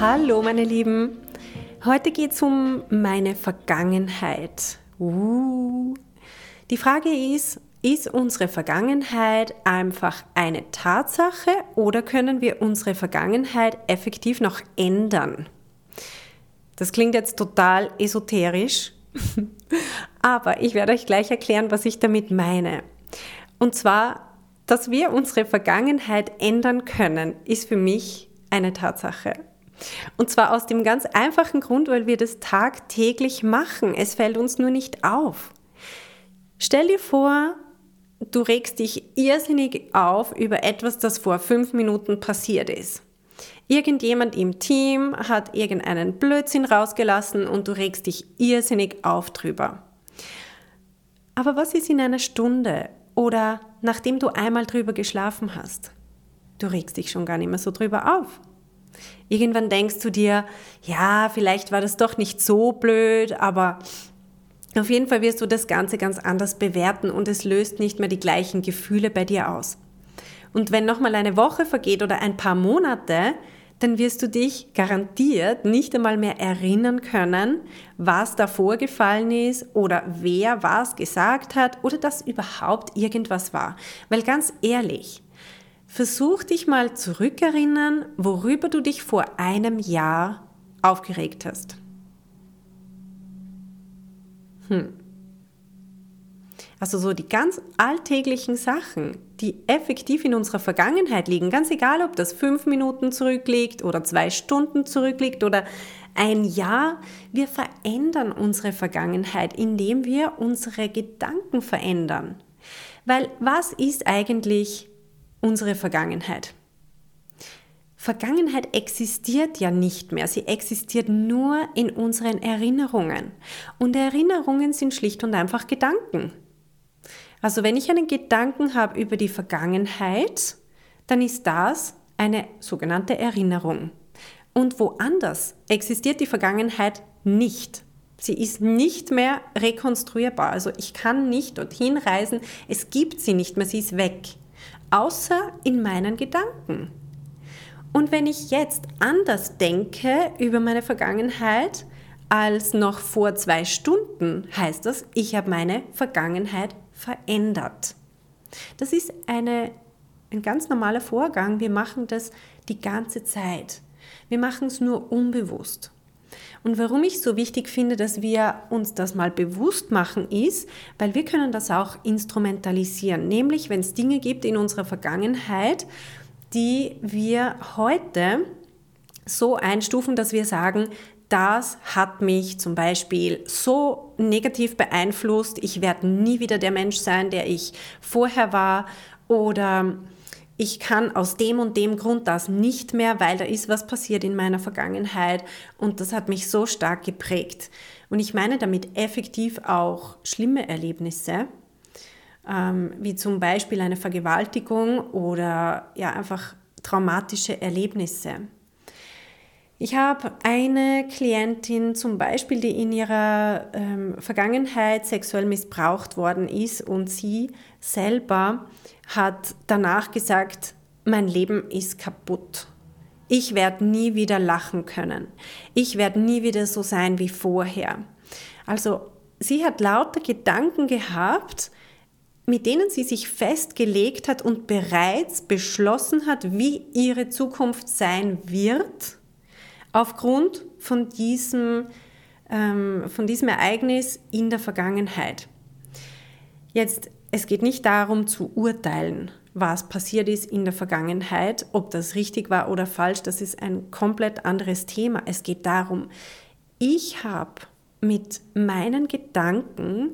Hallo meine Lieben, heute geht es um meine Vergangenheit. Uh. Die Frage ist, ist unsere Vergangenheit einfach eine Tatsache oder können wir unsere Vergangenheit effektiv noch ändern? Das klingt jetzt total esoterisch, aber ich werde euch gleich erklären, was ich damit meine. Und zwar, dass wir unsere Vergangenheit ändern können, ist für mich eine Tatsache. Und zwar aus dem ganz einfachen Grund, weil wir das tagtäglich machen. Es fällt uns nur nicht auf. Stell dir vor, du regst dich irrsinnig auf über etwas, das vor fünf Minuten passiert ist. Irgendjemand im Team hat irgendeinen Blödsinn rausgelassen und du regst dich irrsinnig auf drüber. Aber was ist in einer Stunde oder nachdem du einmal drüber geschlafen hast? Du regst dich schon gar nicht mehr so drüber auf. Irgendwann denkst du dir, ja, vielleicht war das doch nicht so blöd, aber auf jeden Fall wirst du das Ganze ganz anders bewerten und es löst nicht mehr die gleichen Gefühle bei dir aus. Und wenn nochmal eine Woche vergeht oder ein paar Monate, dann wirst du dich garantiert nicht einmal mehr erinnern können, was da vorgefallen ist oder wer was gesagt hat oder dass überhaupt irgendwas war. Weil ganz ehrlich, Versuch dich mal zurückerinnern, worüber du dich vor einem Jahr aufgeregt hast. Hm. Also so die ganz alltäglichen Sachen, die effektiv in unserer Vergangenheit liegen, ganz egal, ob das fünf Minuten zurückliegt oder zwei Stunden zurückliegt oder ein Jahr, wir verändern unsere Vergangenheit, indem wir unsere Gedanken verändern. Weil was ist eigentlich unsere Vergangenheit. Vergangenheit existiert ja nicht mehr, sie existiert nur in unseren Erinnerungen. Und Erinnerungen sind schlicht und einfach Gedanken. Also wenn ich einen Gedanken habe über die Vergangenheit, dann ist das eine sogenannte Erinnerung. Und woanders existiert die Vergangenheit nicht. Sie ist nicht mehr rekonstruierbar. Also ich kann nicht dorthin reisen, es gibt sie nicht mehr, sie ist weg außer in meinen Gedanken. Und wenn ich jetzt anders denke über meine Vergangenheit als noch vor zwei Stunden, heißt das, ich habe meine Vergangenheit verändert. Das ist eine, ein ganz normaler Vorgang. Wir machen das die ganze Zeit. Wir machen es nur unbewusst. Und warum ich so wichtig finde, dass wir uns das mal bewusst machen, ist, weil wir können das auch instrumentalisieren. Nämlich, wenn es Dinge gibt in unserer Vergangenheit, die wir heute so einstufen, dass wir sagen, das hat mich zum Beispiel so negativ beeinflusst, ich werde nie wieder der Mensch sein, der ich vorher war oder ich kann aus dem und dem Grund das nicht mehr, weil da ist was passiert in meiner Vergangenheit und das hat mich so stark geprägt. Und ich meine damit effektiv auch schlimme Erlebnisse, ähm, wie zum Beispiel eine Vergewaltigung oder ja einfach traumatische Erlebnisse. Ich habe eine Klientin zum Beispiel, die in ihrer ähm, Vergangenheit sexuell missbraucht worden ist und sie selber hat danach gesagt, mein Leben ist kaputt. Ich werde nie wieder lachen können. Ich werde nie wieder so sein wie vorher. Also sie hat lauter Gedanken gehabt, mit denen sie sich festgelegt hat und bereits beschlossen hat, wie ihre Zukunft sein wird aufgrund von diesem, ähm, von diesem Ereignis in der Vergangenheit. Jetzt, es geht nicht darum zu urteilen, was passiert ist in der Vergangenheit, ob das richtig war oder falsch, das ist ein komplett anderes Thema. Es geht darum, ich habe mit meinen Gedanken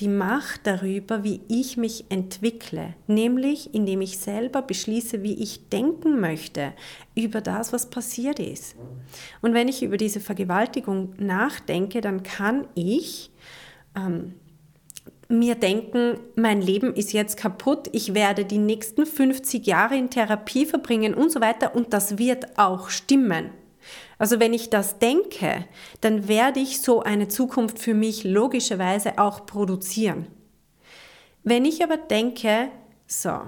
die Macht darüber, wie ich mich entwickle, nämlich indem ich selber beschließe, wie ich denken möchte über das, was passiert ist. Und wenn ich über diese Vergewaltigung nachdenke, dann kann ich ähm, mir denken, mein Leben ist jetzt kaputt, ich werde die nächsten 50 Jahre in Therapie verbringen und so weiter und das wird auch stimmen. Also wenn ich das denke, dann werde ich so eine Zukunft für mich logischerweise auch produzieren. Wenn ich aber denke, so,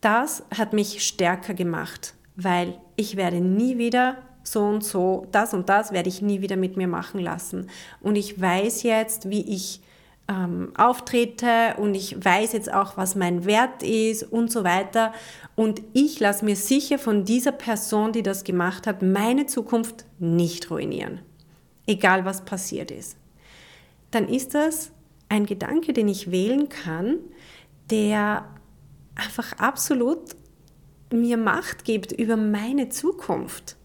das hat mich stärker gemacht, weil ich werde nie wieder so und so, das und das werde ich nie wieder mit mir machen lassen. Und ich weiß jetzt, wie ich ähm, auftrete und ich weiß jetzt auch, was mein Wert ist und so weiter. Und ich lasse mir sicher von dieser Person, die das gemacht hat, meine Zukunft nicht ruinieren. Egal was passiert ist. Dann ist das ein Gedanke, den ich wählen kann, der einfach absolut mir Macht gibt über meine Zukunft.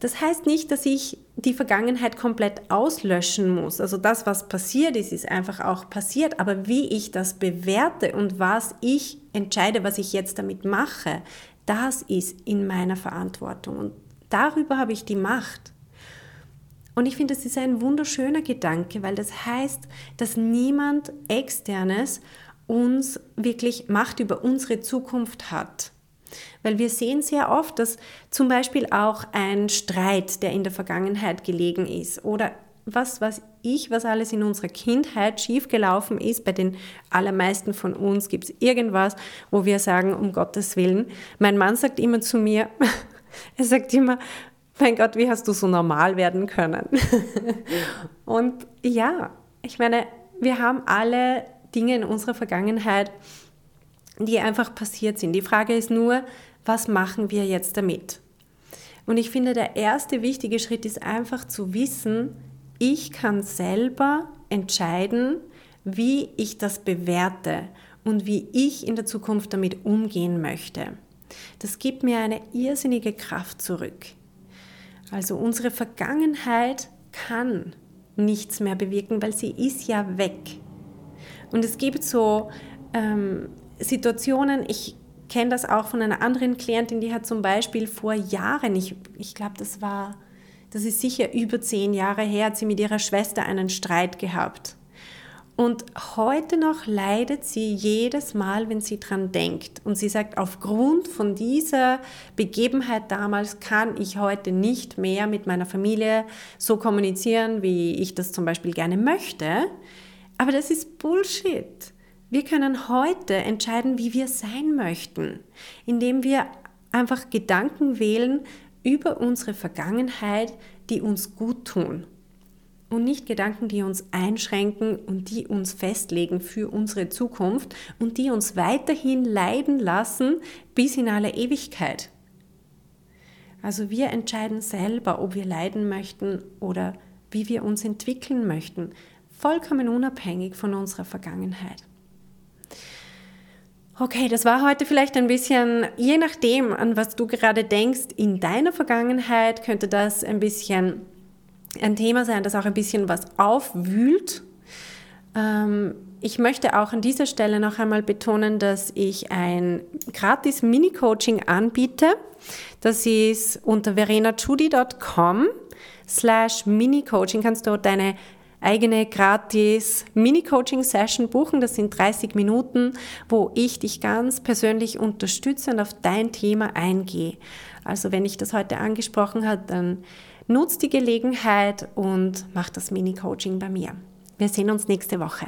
Das heißt nicht, dass ich die Vergangenheit komplett auslöschen muss. Also das, was passiert ist, ist einfach auch passiert. Aber wie ich das bewerte und was ich entscheide, was ich jetzt damit mache, das ist in meiner Verantwortung. Und darüber habe ich die Macht. Und ich finde, das ist ein wunderschöner Gedanke, weil das heißt, dass niemand externes uns wirklich Macht über unsere Zukunft hat. Weil wir sehen sehr oft, dass zum Beispiel auch ein Streit, der in der Vergangenheit gelegen ist oder was weiß ich, was alles in unserer Kindheit schiefgelaufen ist. Bei den allermeisten von uns gibt es irgendwas, wo wir sagen, um Gottes Willen. Mein Mann sagt immer zu mir, er sagt immer, mein Gott, wie hast du so normal werden können? Und ja, ich meine, wir haben alle Dinge in unserer Vergangenheit, die einfach passiert sind. Die Frage ist nur, was machen wir jetzt damit? Und ich finde, der erste wichtige Schritt ist einfach zu wissen, ich kann selber entscheiden, wie ich das bewerte und wie ich in der Zukunft damit umgehen möchte. Das gibt mir eine irrsinnige Kraft zurück. Also unsere Vergangenheit kann nichts mehr bewirken, weil sie ist ja weg. Und es gibt so ähm, Situationen, ich kenne das auch von einer anderen Klientin, die hat zum Beispiel vor Jahren, ich, ich glaube, das war, das ist sicher über zehn Jahre her, hat sie mit ihrer Schwester einen Streit gehabt. Und heute noch leidet sie jedes Mal, wenn sie dran denkt. Und sie sagt, aufgrund von dieser Begebenheit damals kann ich heute nicht mehr mit meiner Familie so kommunizieren, wie ich das zum Beispiel gerne möchte. Aber das ist Bullshit. Wir können heute entscheiden, wie wir sein möchten, indem wir einfach Gedanken wählen über unsere Vergangenheit, die uns gut tun. Und nicht Gedanken, die uns einschränken und die uns festlegen für unsere Zukunft und die uns weiterhin leiden lassen bis in alle Ewigkeit. Also wir entscheiden selber, ob wir leiden möchten oder wie wir uns entwickeln möchten, vollkommen unabhängig von unserer Vergangenheit. Okay, das war heute vielleicht ein bisschen, je nachdem, an was du gerade denkst, in deiner Vergangenheit könnte das ein bisschen ein Thema sein, das auch ein bisschen was aufwühlt. Ähm, ich möchte auch an dieser Stelle noch einmal betonen, dass ich ein gratis Mini-Coaching anbiete. Das ist unter verenachudi.com slash Mini-Coaching kannst du deine eigene gratis Mini-Coaching-Session buchen. Das sind 30 Minuten, wo ich dich ganz persönlich unterstütze und auf dein Thema eingehe. Also wenn ich das heute angesprochen habe, dann nutz die Gelegenheit und mach das Mini-Coaching bei mir. Wir sehen uns nächste Woche.